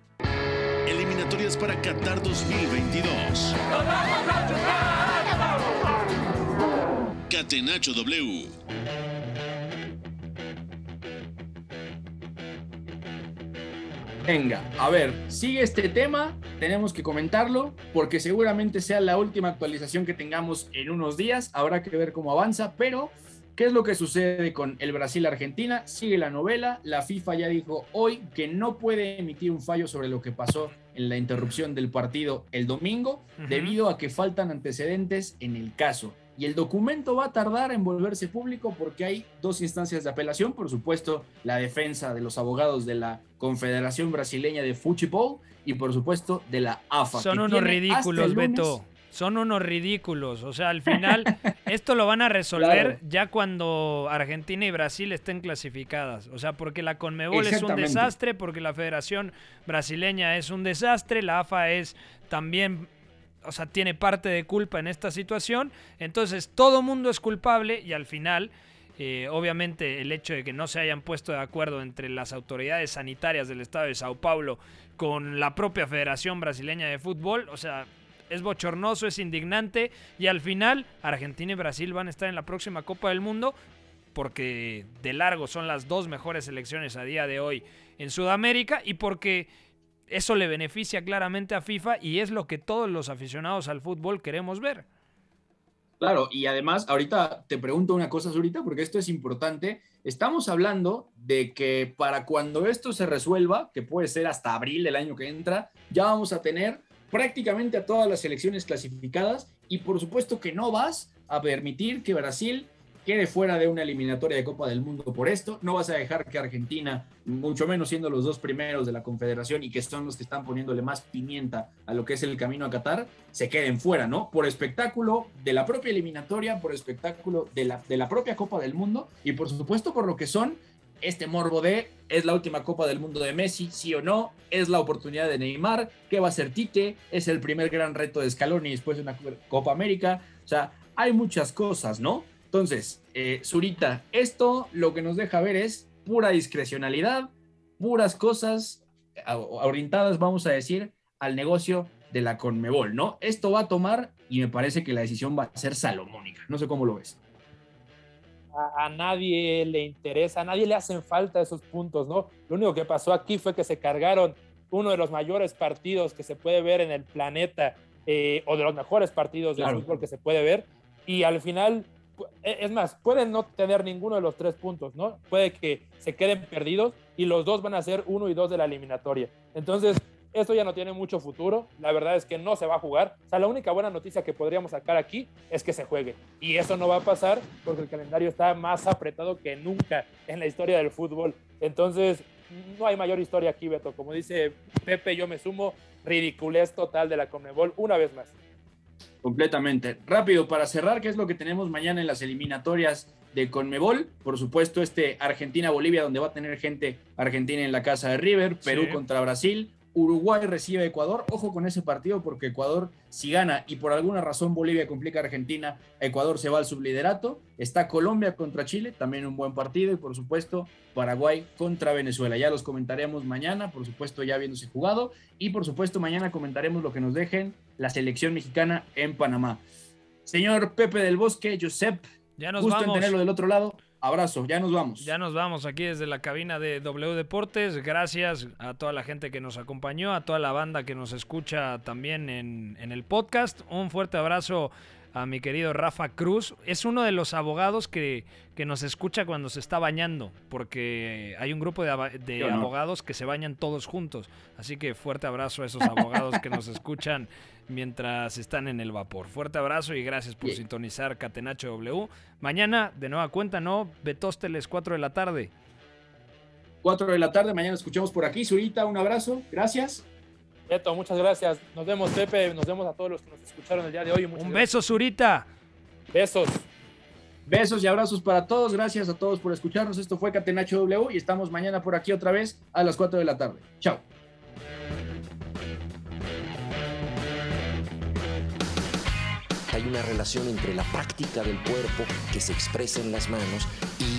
Eliminatorias para Qatar 2022. Catenacho W. Venga, a ver, sigue este tema, tenemos que comentarlo porque seguramente sea la última actualización que tengamos en unos días, habrá que ver cómo avanza, pero ¿Qué es lo que sucede con el Brasil-Argentina? Sigue la novela. La FIFA ya dijo hoy que no puede emitir un fallo sobre lo que pasó en la interrupción del partido el domingo, debido a que faltan antecedentes en el caso. Y el documento va a tardar en volverse público porque hay dos instancias de apelación. Por supuesto, la defensa de los abogados de la Confederación Brasileña de Fútbol y, por supuesto, de la AFA. Son unos ridículos, Beto son unos ridículos. O sea, al final, (laughs) esto lo van a resolver ya cuando Argentina y Brasil estén clasificadas. O sea, porque la Conmebol es un desastre, porque la Federación Brasileña es un desastre, la AFA es también. O sea, tiene parte de culpa en esta situación. Entonces, todo mundo es culpable y al final. Eh, obviamente el hecho de que no se hayan puesto de acuerdo entre las autoridades sanitarias del estado de Sao Paulo con la propia Federación Brasileña de Fútbol, o sea, es bochornoso, es indignante y al final Argentina y Brasil van a estar en la próxima Copa del Mundo porque de largo son las dos mejores selecciones a día de hoy en Sudamérica y porque eso le beneficia claramente a FIFA y es lo que todos los aficionados al fútbol queremos ver. Claro, y además, ahorita te pregunto una cosa, ahorita porque esto es importante. Estamos hablando de que para cuando esto se resuelva, que puede ser hasta abril del año que entra, ya vamos a tener prácticamente a todas las selecciones clasificadas y por supuesto que no vas a permitir que Brasil quede fuera de una eliminatoria de Copa del Mundo por esto. No vas a dejar que Argentina, mucho menos siendo los dos primeros de la Confederación y que son los que están poniéndole más pimienta a lo que es el camino a Qatar, se queden fuera, ¿no? Por espectáculo de la propia eliminatoria, por espectáculo de la, de la propia Copa del Mundo y por supuesto por lo que son este morbo de es la última Copa del Mundo de Messi, sí o no, es la oportunidad de Neymar, ¿qué va a ser Tite? Es el primer gran reto de Scaloni después de una Copa América, o sea, hay muchas cosas, ¿no? Entonces, eh, Zurita, esto lo que nos deja ver es pura discrecionalidad, puras cosas orientadas, vamos a decir, al negocio de la Conmebol, ¿no? Esto va a tomar y me parece que la decisión va a ser salomónica, no sé cómo lo ves a, nadie le interesa, a nadie le hacen falta esos puntos, ¿no? Lo único que pasó aquí fue que se cargaron uno de los mayores partidos que se puede ver en el planeta, eh, o de los mejores partidos de fútbol que se puede ver, y al final, e, es más, pueden no tener ninguno de los tres puntos, ¿no? Puede que se queden perdidos y los dos van a ser uno y dos de la eliminatoria. Entonces, esto ya no tiene mucho futuro. La verdad es que no se va a jugar. O sea, la única buena noticia que podríamos sacar aquí es que se juegue. Y eso no va a pasar porque el calendario está más apretado que nunca en la historia del fútbol. Entonces, no hay mayor historia aquí, Beto. Como dice Pepe, yo me sumo. Ridiculez total de la Conmebol una vez más. Completamente. Rápido, para cerrar, ¿qué es lo que tenemos mañana en las eliminatorias de Conmebol? Por supuesto, este Argentina-Bolivia, donde va a tener gente argentina en la casa de River, Perú Sí. contra Brasil, Uruguay recibe a Ecuador. Ojo con ese partido porque Ecuador, si gana y por alguna razón Bolivia complica a Argentina, Ecuador se va al subliderato. Está Colombia contra Chile, también un buen partido. Y por supuesto, Paraguay contra Venezuela. Ya los comentaremos mañana, por supuesto, ya habiéndose jugado. Y por supuesto, mañana comentaremos lo que nos dejen la selección mexicana en Panamá. Señor Pepe del Bosque, Josep, Ya nos gusto en tenerlo del otro lado. Abrazo, ya nos vamos. Ya nos vamos aquí desde la cabina de W Deportes. Gracias a toda la gente que nos acompañó, a toda la banda que nos escucha también en, en el podcast. Un fuerte abrazo a mi querido Rafa Cruz. Es uno de los abogados que, que nos escucha cuando se está bañando, porque hay un grupo de, abogados que se bañan todos juntos. Así que fuerte abrazo a esos abogados que nos escuchan mientras están en el vapor. Fuerte abrazo y gracias por sintonizar Catenacho W. Mañana, de nueva cuenta, ¿no? Betósteles, 4 de la tarde. 4 de la tarde, mañana escuchamos por aquí. Zurita, un abrazo, gracias. Beto, muchas gracias. Nos vemos, Pepe. Nos vemos a todos los que nos escucharon el día de hoy. Muchas Un gracias. beso, Zurita. Besos. Besos y abrazos para todos. Gracias a todos por escucharnos. Esto fue Catenacho W y estamos mañana por aquí otra vez a las 4 de la tarde. Chao. Hay una relación entre la práctica del cuerpo que se expresa en las manos y